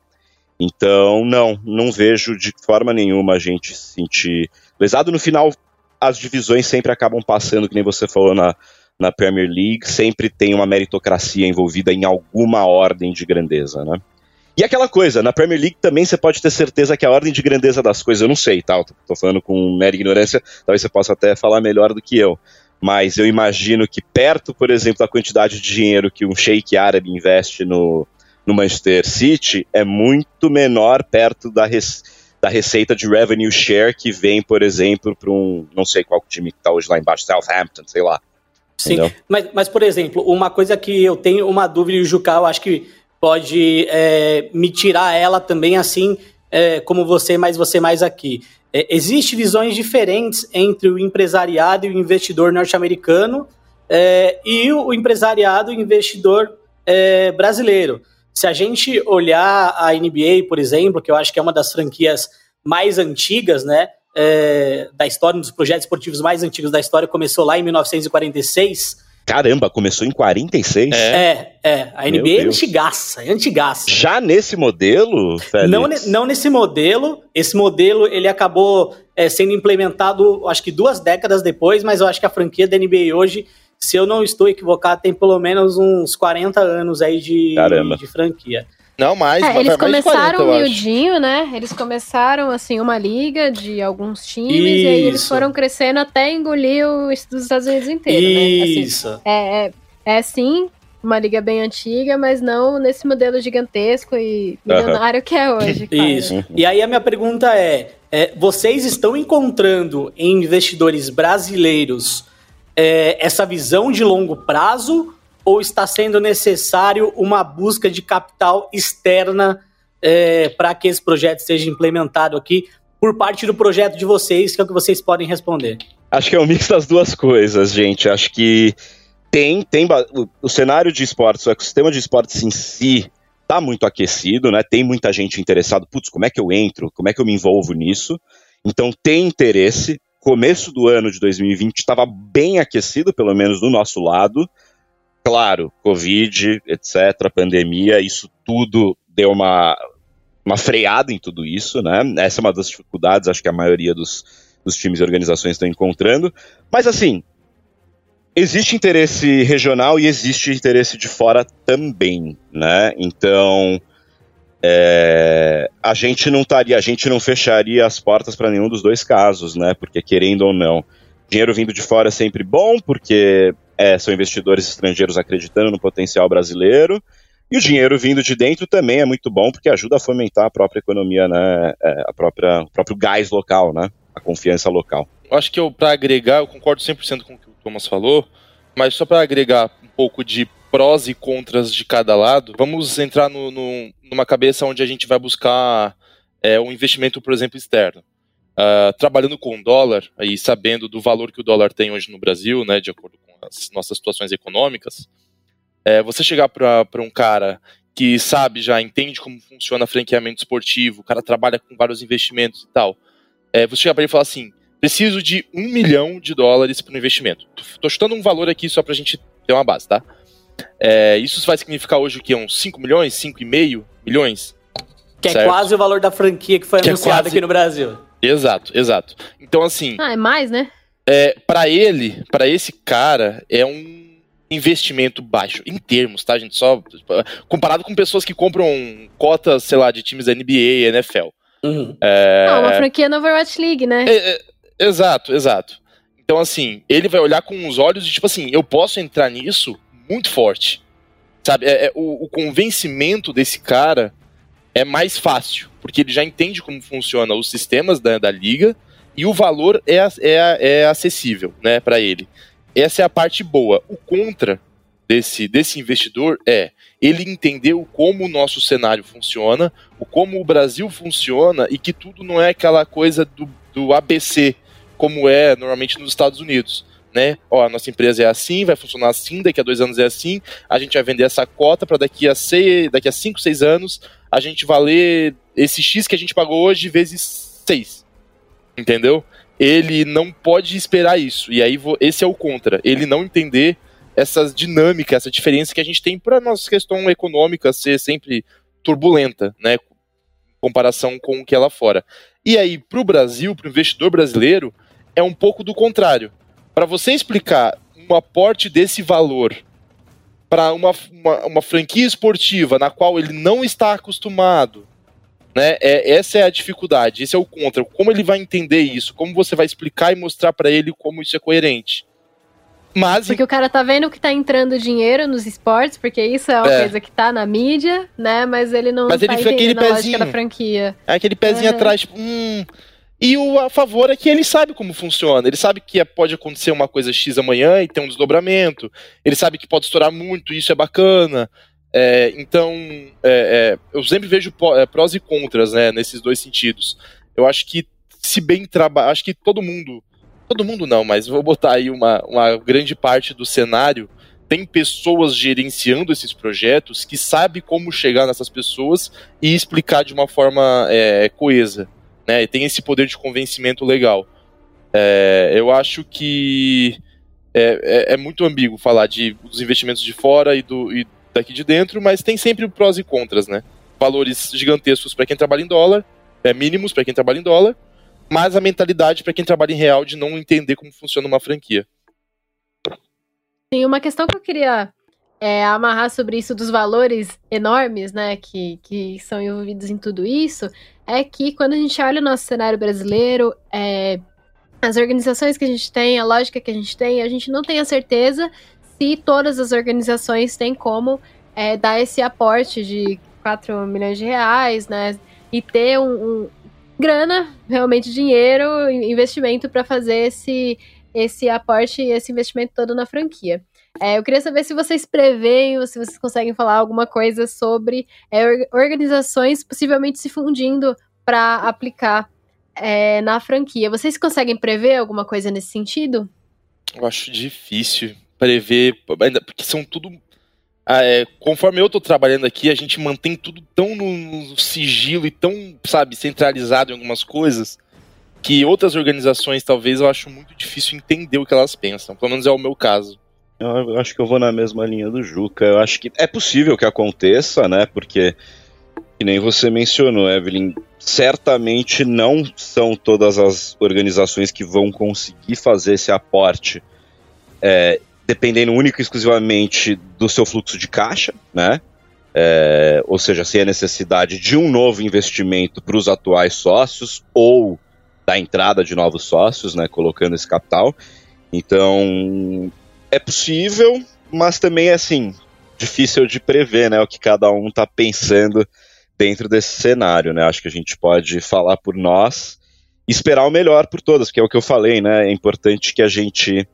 Então, não, não vejo de forma nenhuma a gente se sentir lesado. No final, as divisões sempre acabam passando, que nem você falou na, na Premier League, sempre tem uma meritocracia envolvida em alguma ordem de grandeza, né? E aquela coisa, na Premier League também você pode ter certeza que a ordem de grandeza das coisas, eu não sei, tá? tô falando com mera ignorância, talvez você possa até falar melhor do que eu. Mas eu imagino que perto, por exemplo, da quantidade de dinheiro que um sheik árabe investe no, no Manchester City, é muito menor perto da, res, da receita de revenue share que vem, por exemplo, para um, não sei qual time que está hoje lá embaixo, Southampton, sei lá. Sim, mas, mas, por exemplo, uma coisa que eu tenho uma dúvida, e o Jucal, eu acho que pode é, me tirar ela também assim, é, como você, mas você mais aqui. É, Existem visões diferentes entre o empresariado e o investidor norte-americano é, e o empresariado e o investidor é, brasileiro. Se a gente olhar a NBA, por exemplo, que eu acho que é uma das franquias mais antigas, né, é, da história, um dos projetos esportivos mais antigos da história, começou lá em 1946, Caramba, começou em 46? É, é. A NBA é antigaça, é antigaça. Já nesse modelo, Félix? Não, não nesse modelo. Esse modelo, ele acabou é, sendo implementado, acho que duas décadas depois, mas eu acho que a franquia da NBA hoje, se eu não estou equivocado, tem pelo menos uns 40 anos aí de, de franquia. Não, mais. É, eles começaram miudinho, né? Eles começaram, assim, uma liga de alguns times Isso. e aí eles foram crescendo até engolir os dos Estados Unidos inteiro, Isso. né? Assim, é, é, é sim uma liga bem antiga, mas não nesse modelo gigantesco e milionário uhum. que é hoje. Claro. Isso. E aí a minha pergunta é, é vocês estão encontrando em investidores brasileiros é, essa visão de longo prazo ou está sendo necessário uma busca de capital externa é, para que esse projeto seja implementado aqui por parte do projeto de vocês, que é o que vocês podem responder? Acho que é um mix das duas coisas, gente. Acho que tem, tem o, cenário de esportes, o ecossistema de esportes em si está muito aquecido, né? Tem muita gente interessada. Putz, como é que eu entro? Como é que eu me envolvo nisso? Então tem interesse. Começo do ano de 2020 estava bem aquecido, pelo menos do nosso lado. Claro, Covid, etc., pandemia, isso tudo deu uma, uma freada em tudo isso, né? Essa é uma das dificuldades, acho que a maioria dos, dos times e organizações estão encontrando. Mas assim, existe interesse regional e existe interesse de fora também, né? Então, é, a gente não estaria, a gente não fecharia as portas para nenhum dos dois casos, né? Porque querendo ou não, dinheiro vindo de fora é sempre bom, porque é, são investidores estrangeiros acreditando no potencial brasileiro. E o dinheiro vindo de dentro também é muito bom, porque ajuda a fomentar a própria economia, né? É, a própria, o próprio gás local, né? A confiança local. Eu acho que para agregar, eu concordo 100% com o que o Thomas falou, mas só para agregar um pouco de prós e contras de cada lado, vamos entrar no, no, numa cabeça onde a gente vai buscar é, um investimento, por exemplo, externo. Uh, trabalhando com dólar e sabendo do valor que o dólar tem hoje no Brasil, né, de acordo com as nossas situações econômicas, é, você chegar para um cara que sabe, já entende como funciona franqueamento esportivo, o cara trabalha com vários investimentos e tal, é, você chegar para ele e falar assim, preciso de um milhão de dólares para o investimento. Estou chutando um valor aqui só para a gente ter uma base, tá? É, isso vai significar hoje o quê? Uns 5 milhões, 5,5 milhões? Que é certo? quase o valor da franquia que foi que anunciada é quase... aqui no Brasil. Exato, exato. Então, assim. Ah, é mais, né? é, para ele, para esse cara, é um investimento baixo, em termos, tá, gente? Só comparado com pessoas que compram cotas, sei lá, de times da NBA, NFL. Uhum. É... Não, uma franquia na Overwatch League, né? É, é, exato, exato. Então, assim, ele vai olhar com os olhos de tipo assim, eu posso entrar nisso muito forte. Sabe? É, é, o, o convencimento desse cara é mais fácil, porque ele já entende como funciona os sistemas da, da liga e o valor é, é, é acessível né, para ele. Essa é a parte boa. O contra desse, desse investidor é ele entendeu como o nosso cenário funciona, o como o Brasil funciona e que tudo não é aquela coisa do, do ABC, como é normalmente nos Estados Unidos. Né? Ó, a nossa empresa é assim, vai funcionar assim, daqui a dois anos é assim, a gente vai vender essa cota para daqui a seis, daqui a cinco, seis anos a gente valer esse X que a gente pagou hoje vezes seis. Entendeu? Ele não pode esperar isso. E aí esse é o contra. Ele não entender essas dinâmicas, essa diferença que a gente tem para nossa questão econômica ser sempre turbulenta, né? Em comparação com o que é lá fora. E aí, para o Brasil, para o investidor brasileiro, é um pouco do contrário. Para você explicar um aporte desse valor para uma, uma, uma, franquia esportiva na qual ele não está acostumado, né? É, essa é a dificuldade, esse é o contra. Como ele vai entender isso? Como você vai explicar e mostrar para ele como isso é coerente? Mas... Porque o cara tá vendo que tá entrando dinheiro nos esportes, porque isso é uma é. coisa que tá na mídia, né? Mas ele não Mas tá ele fica aquele pezinho, da franquia. É aquele pezinho atrás, tipo, hum. E o a favor é que ele sabe como funciona. Ele sabe que pode acontecer uma coisa X amanhã e ter um desdobramento. Ele sabe que pode estourar muito isso é bacana. É, então, é, é, eu sempre vejo é, prós e contras né, nesses dois sentidos. Eu acho que, se bem trabalhar, acho que todo mundo todo mundo não, mas vou botar aí uma, uma grande parte do cenário tem pessoas gerenciando esses projetos que sabe como chegar nessas pessoas e explicar de uma forma é, coesa, né? E tem esse poder de convencimento legal. É, eu acho que é, é, é, muito ambíguo falar de, dos investimentos de fora e, do, e daqui de dentro, mas tem sempre prós e contras, né? Valores gigantescos para quem trabalha em dólar, é, mínimos para quem trabalha em dólar, mas a mentalidade para quem trabalha em real de não entender como funciona uma franquia. Sim, uma questão que eu queria é, amarrar sobre isso dos valores enormes, né, que, que são envolvidos em tudo isso, é que quando a gente olha o nosso cenário brasileiro, é, as organizações que a gente tem, a lógica que a gente tem, a gente não tem a certeza se todas as organizações têm como é, dar esse aporte de 4 milhões de reais, né, e ter um, um grana, realmente dinheiro, investimento para fazer esse, esse aporte e esse investimento todo na franquia. É, eu queria saber se vocês preveem ou se vocês conseguem falar alguma coisa sobre é, organizações possivelmente se fundindo para aplicar é, na franquia. Vocês conseguem prever alguma coisa nesse sentido? Eu acho difícil prever, porque são tudo ah, é, conforme eu estou trabalhando aqui, a gente mantém tudo tão no sigilo e tão, sabe, centralizado em algumas coisas que outras organizações, talvez, eu acho muito difícil entender o que elas pensam. Pelo menos é o meu caso. Eu acho que eu vou na mesma linha do Juca. Eu acho que é possível que aconteça, né? Porque, que nem você mencionou, Evelyn, certamente não são todas as organizações que vão conseguir fazer esse aporte é, dependendo único e exclusivamente do seu fluxo de caixa, né? É, ou seja, sem a necessidade de um novo investimento para os atuais sócios ou da entrada de novos sócios, né, colocando esse capital. Então, é possível, mas também é assim, difícil de prever, né, o que cada um está pensando dentro desse cenário, né? Acho que a gente pode falar por nós, esperar o melhor por todas, que é o que eu falei, né? É importante que a gente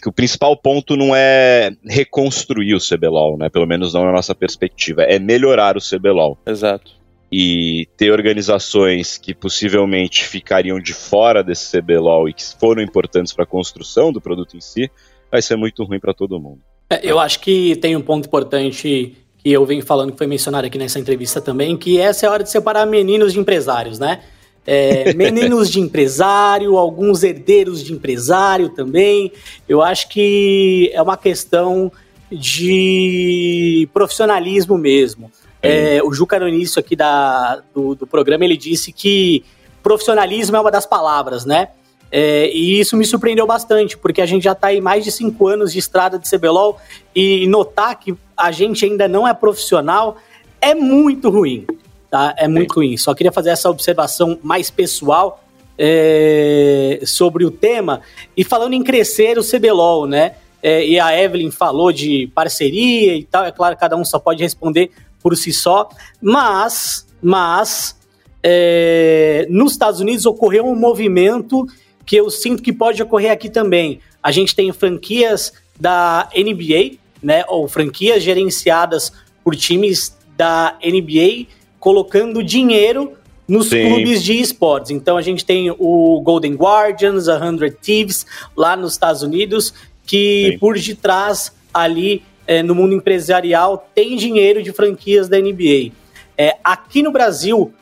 que o principal ponto não é reconstruir o CBLOL, né? Pelo menos não na nossa perspectiva, é melhorar o CBLOL. Exato. E ter organizações que possivelmente ficariam de fora desse CBLOL e que foram importantes para a construção do produto em si, vai ser muito ruim para todo mundo. É, eu acho que tem um ponto importante que eu venho falando, que foi mencionado aqui nessa entrevista também, que essa é a hora de separar meninos de empresários, né? é, meninos de empresário, alguns herdeiros de empresário também. Eu acho que é uma questão de profissionalismo mesmo. É, o Juca, no início aqui da, do, do programa, ele disse que profissionalismo é uma das palavras, né? É, e isso me surpreendeu bastante, porque a gente já está aí mais de cinco anos de estrada de CBLOL e notar que a gente ainda não é profissional é muito ruim. Tá? É muito ruim. Só queria fazer essa observação mais pessoal é, sobre o tema. E falando em crescer o CBLOL, né? É, e a Evelyn falou de parceria e tal. É claro, cada um só pode responder por si só. Mas, mas é, nos Estados Unidos ocorreu um movimento que eu sinto que pode ocorrer aqui também. A gente tem franquias da NBA, né? Ou franquias gerenciadas por times da NBA colocando dinheiro nos Sim. clubes de esportes. Então a gente tem o Golden Guardians, a Hundred Thieves lá nos Estados Unidos, que Sim. por detrás ali é, no mundo empresarial tem dinheiro de franquias da NBA. É, aqui no Brasil,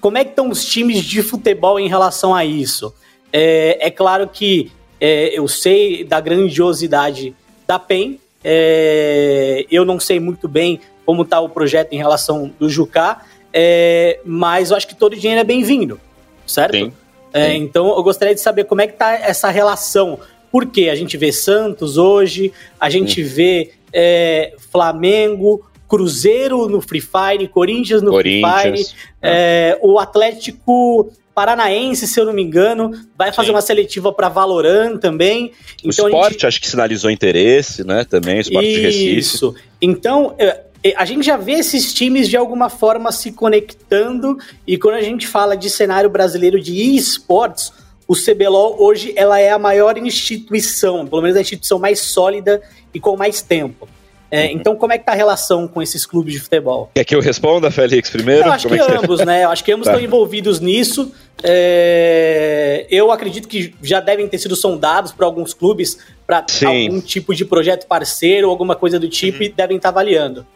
como é que estão os times de futebol em relação a isso? É, é claro que é, eu sei da grandiosidade da PEN, é, eu não sei muito bem como está o projeto em relação do Jucá, é, mas eu acho que todo dinheiro é bem-vindo, certo? Sim, é, então eu gostaria de saber como é que tá essa relação. Porque a gente vê Santos hoje, a gente sim. vê é, Flamengo, Cruzeiro no Free Fire, Corinthians no Corinthians, Free Fire, é. o Atlético Paranaense, se eu não me engano, vai fazer Sim. uma seletiva para Valorant também. O então, esporte gente... acho que sinalizou interesse, né? Também, o esporte Isso. de Recife. Isso. Então, é, a gente já vê esses times de alguma forma se conectando e quando a gente fala de cenário brasileiro de esportes, o CBLOL hoje ela é a maior instituição, pelo menos a instituição mais sólida e com mais tempo. É, uhum. Então, como é que tá a relação com esses clubes de futebol? Quer que eu responda, Félix, primeiro? Eu acho como que é que ambos, né? Eu acho que ambos tá. estão envolvidos nisso. É, eu acredito que já devem ter sido sondados por alguns clubes para algum tipo de projeto parceiro, alguma coisa do tipo, uhum. e devem estar tá avaliando.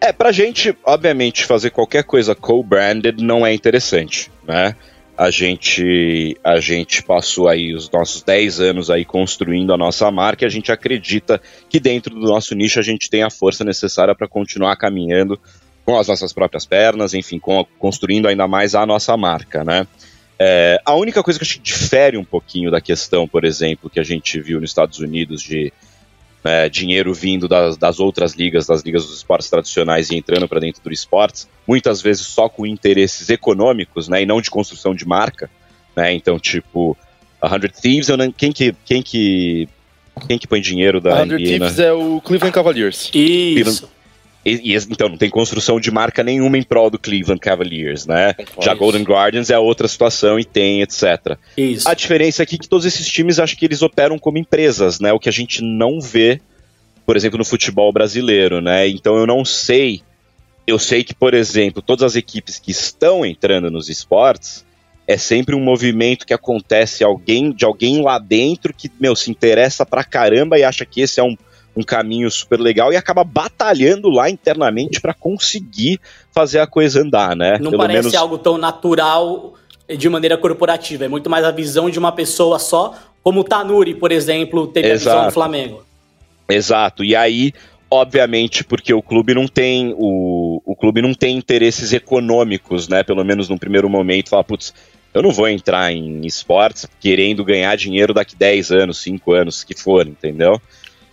É, pra gente, obviamente, fazer qualquer coisa co-branded não é interessante, né? A gente, a gente passou aí os nossos 10 anos aí construindo a nossa marca e a gente acredita que dentro do nosso nicho a gente tem a força necessária para continuar caminhando com as nossas próprias pernas, enfim, com, construindo ainda mais a nossa marca, né? É, a única coisa que a gente difere um pouquinho da questão, por exemplo, que a gente viu nos Estados Unidos de né, dinheiro vindo das, das, outras ligas, das ligas dos esportes tradicionais e entrando para dentro do esportes, muitas vezes só com interesses econômicos, né, e não de construção de marca, né, então tipo, a Hundred Thieves, não, quem que, quem que, quem que põe dinheiro da A Hundred Thieves né? é o Cleveland Cavaliers. Isso. E, e, então, não tem construção de marca nenhuma em prol do Cleveland Cavaliers, né? Já Golden Guardians é outra situação e tem, etc. Isso. A diferença aqui é que todos esses times, acho que eles operam como empresas, né? O que a gente não vê, por exemplo, no futebol brasileiro, né? Então eu não sei. Eu sei que, por exemplo, todas as equipes que estão entrando nos esportes, é sempre um movimento que acontece alguém de alguém lá dentro que, meu, se interessa pra caramba e acha que esse é um um caminho super legal e acaba batalhando lá internamente para conseguir fazer a coisa andar, né? Não Pelo parece menos... algo tão natural de maneira corporativa, é muito mais a visão de uma pessoa só, como o Tanuri, por exemplo, teve Exato. a visão do Flamengo. Exato. E aí, obviamente, porque o clube não tem o, o clube não tem interesses econômicos, né? Pelo menos num primeiro momento, fala, putz, eu não vou entrar em esportes querendo ganhar dinheiro daqui 10 anos, 5 anos, que for, entendeu?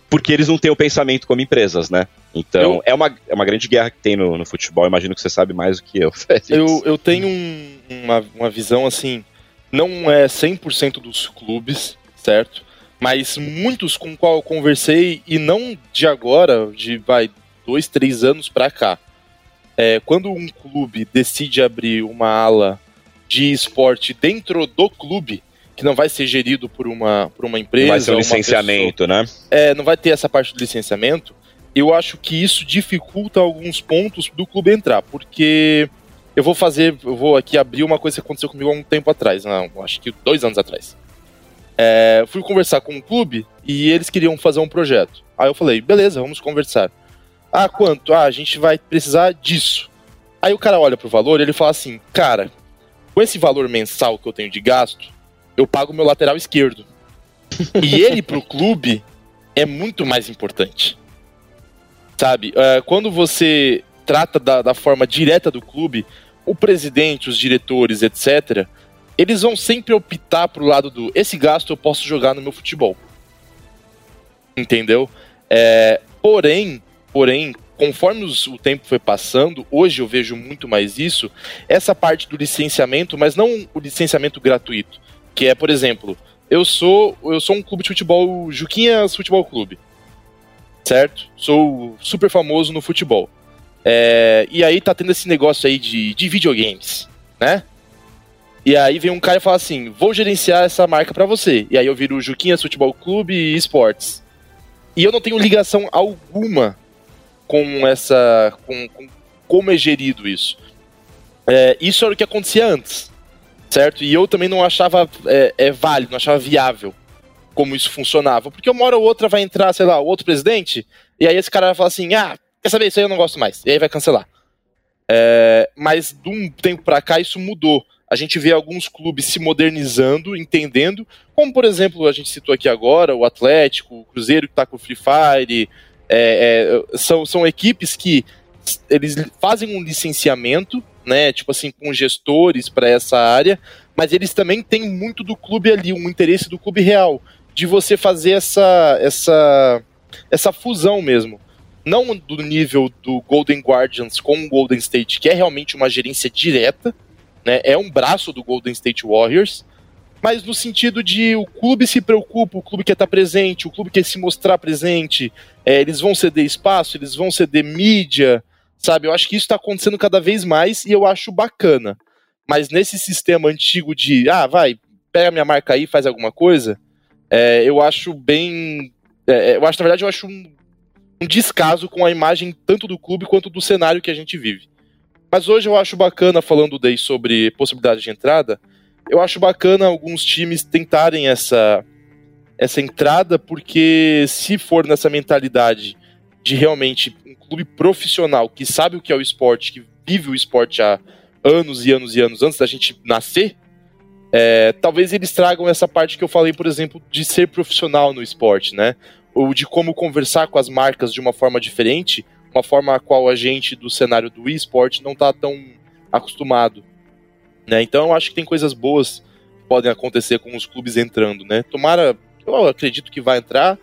Porque eles não têm o pensamento como empresas, né? Então, eu, é, uma, é uma grande guerra que tem no, no futebol, imagino que você sabe mais do que eu. eu, eu tenho um, uma, uma visão assim, não é 100% dos clubes, certo? Mas muitos com qual eu conversei, e não de agora, de vai, dois, três anos pra cá. É, quando um clube decide abrir uma ala de esporte dentro do clube, que não vai ser gerido por uma, por uma empresa. Não vai ser um licenciamento, pessoa, né? É, não vai ter essa parte do licenciamento. Eu acho que isso dificulta alguns pontos do clube entrar, porque eu vou fazer, eu vou aqui abrir uma coisa que aconteceu comigo há um tempo atrás, não, acho que dois anos atrás. É, fui conversar com o um clube e eles queriam fazer um projeto. Aí eu falei, beleza, vamos conversar. Ah, quanto? Ah, a gente vai precisar disso. Aí o cara olha pro valor e ele fala assim, cara, com esse valor mensal que eu tenho de gasto, eu pago meu lateral esquerdo. e ele pro clube é muito mais importante. Sabe? Uh, quando você trata da, da, forma direta do clube, o presidente, os diretores, etc., eles vão sempre optar pro lado do esse gasto eu posso jogar no meu futebol. Entendeu? É, porém, porém, conforme os, o tempo foi passando, hoje eu vejo muito mais isso, essa parte do licenciamento, mas não o licenciamento gratuito, que é, por exemplo, eu sou eu sou um clube de futebol, Juquinhas Futebol Clube, certo? Sou super famoso no futebol. É, e aí tá tendo esse negócio aí de, de videogames, né? E aí vem um cara e fala assim: vou gerenciar essa marca para você. E aí eu viro Juquinhas Futebol Clube e Esportes. E eu não tenho ligação alguma com essa. com, com como é gerido isso. É, isso era o que acontecia antes, certo? E eu também não achava é, é, válido, não achava viável como isso funcionava. Porque uma hora ou outra vai entrar, sei lá, outro presidente, e aí esse cara vai falar assim: ah, quer saber, isso aí eu não gosto mais. E aí vai cancelar. É, mas de um tempo para cá isso mudou a gente vê alguns clubes se modernizando, entendendo, como por exemplo a gente citou aqui agora, o Atlético, o Cruzeiro que está com o Free Fire, é, é, são, são equipes que eles fazem um licenciamento, né, tipo assim, com gestores para essa área, mas eles também têm muito do clube ali, um interesse do clube real, de você fazer essa, essa, essa fusão mesmo. Não do nível do Golden Guardians com o Golden State, que é realmente uma gerência direta, né? É um braço do Golden State Warriors, mas no sentido de o clube se preocupa, o clube quer estar presente, o clube quer se mostrar presente, é, eles vão ceder espaço, eles vão ceder mídia, sabe? Eu acho que isso está acontecendo cada vez mais e eu acho bacana. Mas nesse sistema antigo de, ah, vai, pega minha marca aí, faz alguma coisa, é, eu acho bem. É, é eu acho, na verdade, eu acho um, um descaso com a imagem tanto do clube quanto do cenário que a gente vive. Mas hoje eu acho bacana, falando daí sobre possibilidade de entrada, eu acho bacana alguns times tentarem essa, essa entrada, porque se for nessa mentalidade de realmente clube profissional que sabe o que é o esporte, que vive o esporte há anos e anos e anos antes da gente nascer, é, talvez eles tragam essa parte que eu falei, por exemplo, de ser profissional no esporte, né? Ou de como conversar com as marcas de uma forma diferente, uma forma a qual a gente do cenário do esporte não está tão acostumado. Né? Então eu acho que tem coisas boas que podem acontecer com os clubes entrando. Né? Tomara, eu acredito que vai entrar,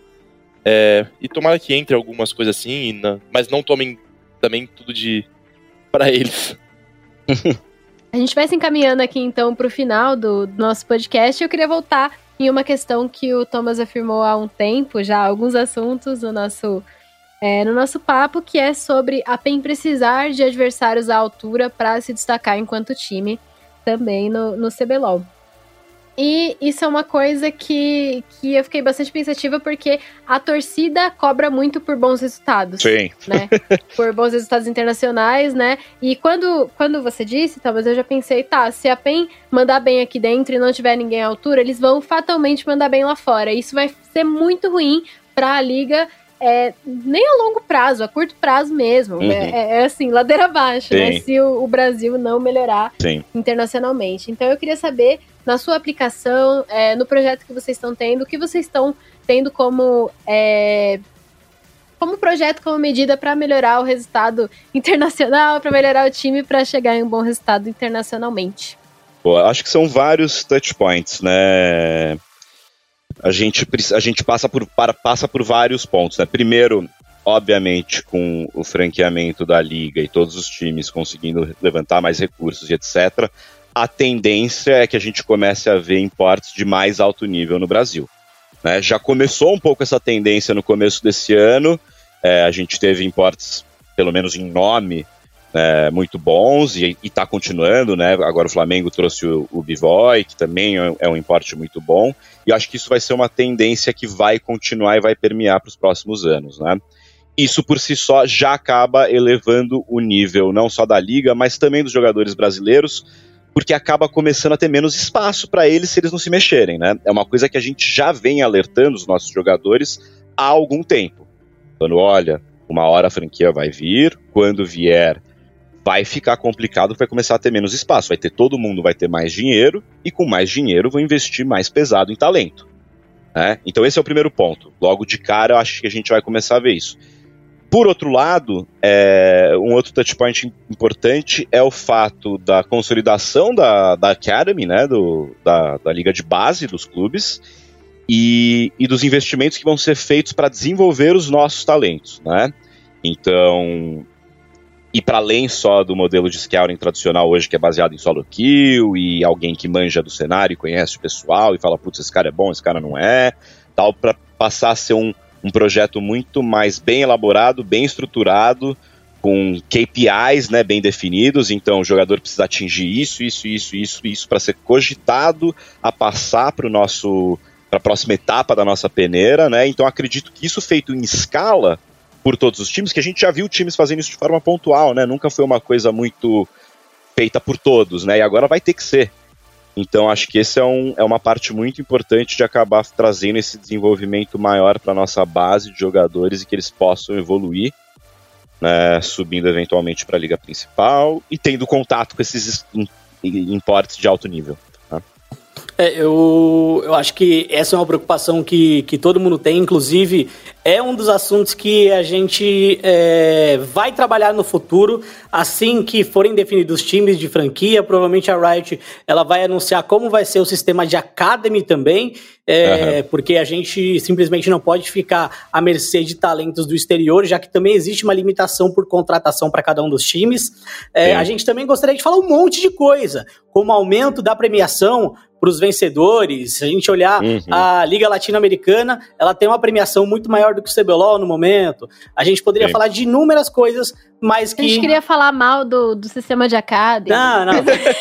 é, e tomara que entre algumas coisas assim, mas não tomem também tudo de para eles. A gente vai se encaminhando aqui então para o final do, do nosso podcast. Eu queria voltar em uma questão que o Thomas afirmou há um tempo, já alguns assuntos no nosso é, no nosso papo, que é sobre a PEN precisar de adversários à altura para se destacar enquanto time também no, no CBLOL. E isso é uma coisa que, que eu fiquei bastante pensativa, porque a torcida cobra muito por bons resultados. Sim. Né? por bons resultados internacionais, né? E quando, quando você disse, talvez eu já pensei, tá, se a PEN mandar bem aqui dentro e não tiver ninguém à altura, eles vão fatalmente mandar bem lá fora. Isso vai ser muito ruim para a liga é, nem a longo prazo, a curto prazo mesmo. Uhum. É, é, assim, ladeira abaixo, né? Se o, o, Brasil não melhorar Sim. internacionalmente. Então eu queria saber, na sua aplicação, é, no projeto que vocês estão tendo, o que vocês estão tendo como. É, como projeto, como medida para melhorar o resultado internacional, para melhorar o time, para chegar em um bom resultado internacionalmente? Acho que são vários touch points, né? a gente, a gente passa, por, para, passa por vários pontos. Né? Primeiro, obviamente, com o franqueamento da liga e todos os times conseguindo levantar mais recursos e etc., a tendência é que a gente comece a ver importes de mais alto nível no Brasil. Né? Já começou um pouco essa tendência no começo desse ano, é, a gente teve importes, pelo menos em nome, é, muito bons e está continuando, né? Agora o Flamengo trouxe o, o Bivoy, que também é, é um importe muito bom, e acho que isso vai ser uma tendência que vai continuar e vai permear para os próximos anos, né? Isso por si só já acaba elevando o nível não só da liga, mas também dos jogadores brasileiros, porque acaba começando a ter menos espaço para eles se eles não se mexerem, né? É uma coisa que a gente já vem alertando os nossos jogadores há algum tempo. Falando, olha, uma hora a franquia vai vir, quando vier vai ficar complicado, vai começar a ter menos espaço. Vai ter todo mundo vai ter mais dinheiro e com mais dinheiro vão investir mais pesado em talento. Né? Então esse é o primeiro ponto. Logo de cara, eu acho que a gente vai começar a ver isso. Por outro lado, é, um outro touchpoint importante é o fato da consolidação da, da Academy, né, do, da, da liga de base dos clubes, e, e dos investimentos que vão ser feitos para desenvolver os nossos talentos, né? Então, e para além só do modelo de scouting tradicional hoje, que é baseado em solo kill, e alguém que manja do cenário conhece o pessoal e fala, putz, esse cara é bom, esse cara não é, tal, para passar a ser um, um projeto muito mais bem elaborado, bem estruturado, com KPIs né, bem definidos, então o jogador precisa atingir isso, isso, isso, isso, isso para ser cogitado a passar para o nosso para a próxima etapa da nossa peneira, né? Então acredito que isso feito em escala por todos os times, que a gente já viu times fazendo isso de forma pontual, né? Nunca foi uma coisa muito feita por todos, né? E agora vai ter que ser. Então acho que esse é, um, é uma parte muito importante de acabar trazendo esse desenvolvimento maior para nossa base de jogadores e que eles possam evoluir, né, subindo eventualmente para a liga principal e tendo contato com esses importes de alto nível. É, eu, eu acho que essa é uma preocupação que, que todo mundo tem, inclusive é um dos assuntos que a gente é, vai trabalhar no futuro, assim que forem definidos os times de franquia, provavelmente a Riot ela vai anunciar como vai ser o sistema de Academy também, é, uhum. porque a gente simplesmente não pode ficar à mercê de talentos do exterior, já que também existe uma limitação por contratação para cada um dos times. É, a gente também gostaria de falar um monte de coisa, como aumento da premiação para os vencedores. Se a gente olhar uhum. a Liga Latino-Americana, ela tem uma premiação muito maior do que o CBLOL no momento. A gente poderia Sim. falar de inúmeras coisas, mas que... A gente queria falar mal do, do sistema de Academy. Não, não.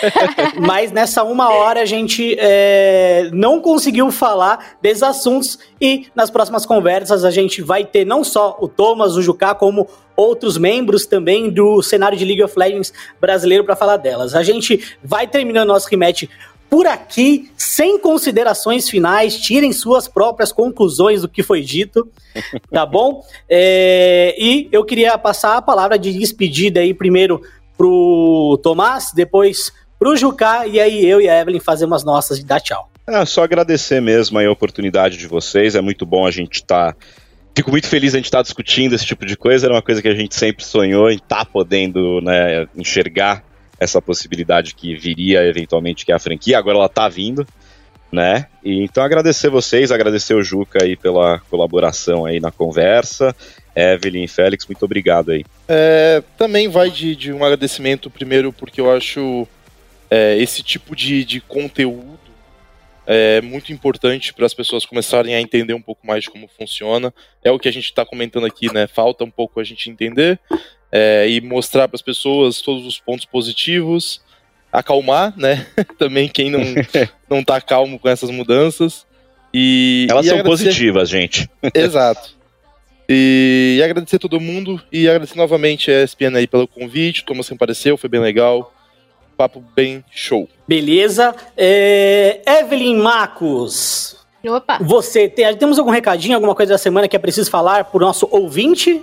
mas nessa uma hora a gente é, não conseguiu falar desses assuntos e nas próximas conversas a gente vai ter não só o Thomas, o Jucá, como outros membros também do cenário de League of Legends brasileiro para falar delas. A gente vai terminando nosso rematch por aqui, sem considerações finais, tirem suas próprias conclusões do que foi dito, tá bom? É, e eu queria passar a palavra de despedida aí primeiro pro Tomás, depois pro Jucá, e aí eu e a Evelyn fazemos as nossas e dar tchau. É, só agradecer mesmo a oportunidade de vocês, é muito bom a gente estar... Tá... Fico muito feliz a gente estar tá discutindo esse tipo de coisa, era uma coisa que a gente sempre sonhou em estar tá podendo né, enxergar essa possibilidade que viria eventualmente, que é a franquia, agora ela tá vindo, né? E, então agradecer vocês, agradecer o Juca aí pela colaboração aí na conversa. Evelyn e Félix, muito obrigado aí. É, também vai de, de, um agradecimento primeiro porque eu acho é, esse tipo de, de conteúdo é muito importante para as pessoas começarem a entender um pouco mais de como funciona. É o que a gente está comentando aqui, né? Falta um pouco a gente entender é, e mostrar para as pessoas todos os pontos positivos, acalmar, né? Também quem não não tá calmo com essas mudanças. E, Elas e são agradecer... positivas, gente. Exato. E, e agradecer a todo mundo e agradecer novamente a ESPN aí pelo convite. O Thomas apareceu, foi bem legal. Papo bem show. Beleza. É... Evelyn Marcos. Opa. Você tem, temos algum recadinho, alguma coisa da semana que é preciso falar pro nosso ouvinte?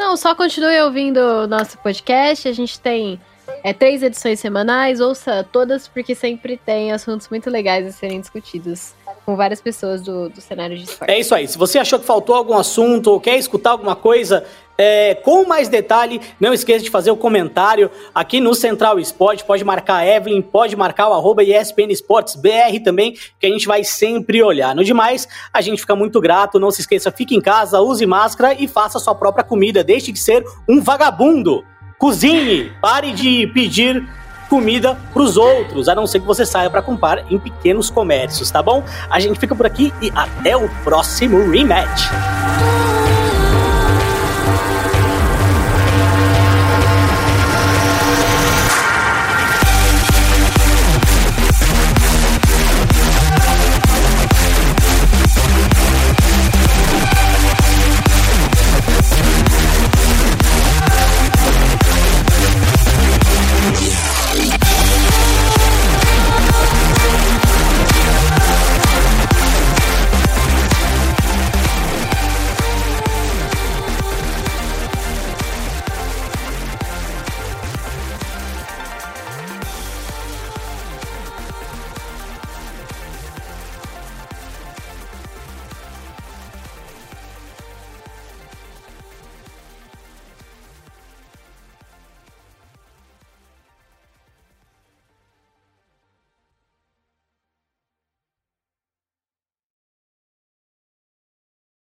Não, só continue ouvindo o nosso podcast. A gente tem é, três edições semanais, ouça todas, porque sempre tem assuntos muito legais a serem discutidos com várias pessoas do, do cenário de esporte. É isso aí. Se você achou que faltou algum assunto ou quer escutar alguma coisa é, com mais detalhe, não esqueça de fazer o comentário aqui no Central Esporte. Pode marcar a Evelyn, pode marcar o arroba ESPN Esportes BR também, que a gente vai sempre olhar. No demais, a gente fica muito grato. Não se esqueça, fique em casa, use máscara e faça sua própria comida. Deixe de ser um vagabundo. Cozinhe, pare de pedir comida para os outros, a não ser que você saia para comprar em pequenos comércios, tá bom? A gente fica por aqui e até o próximo rematch.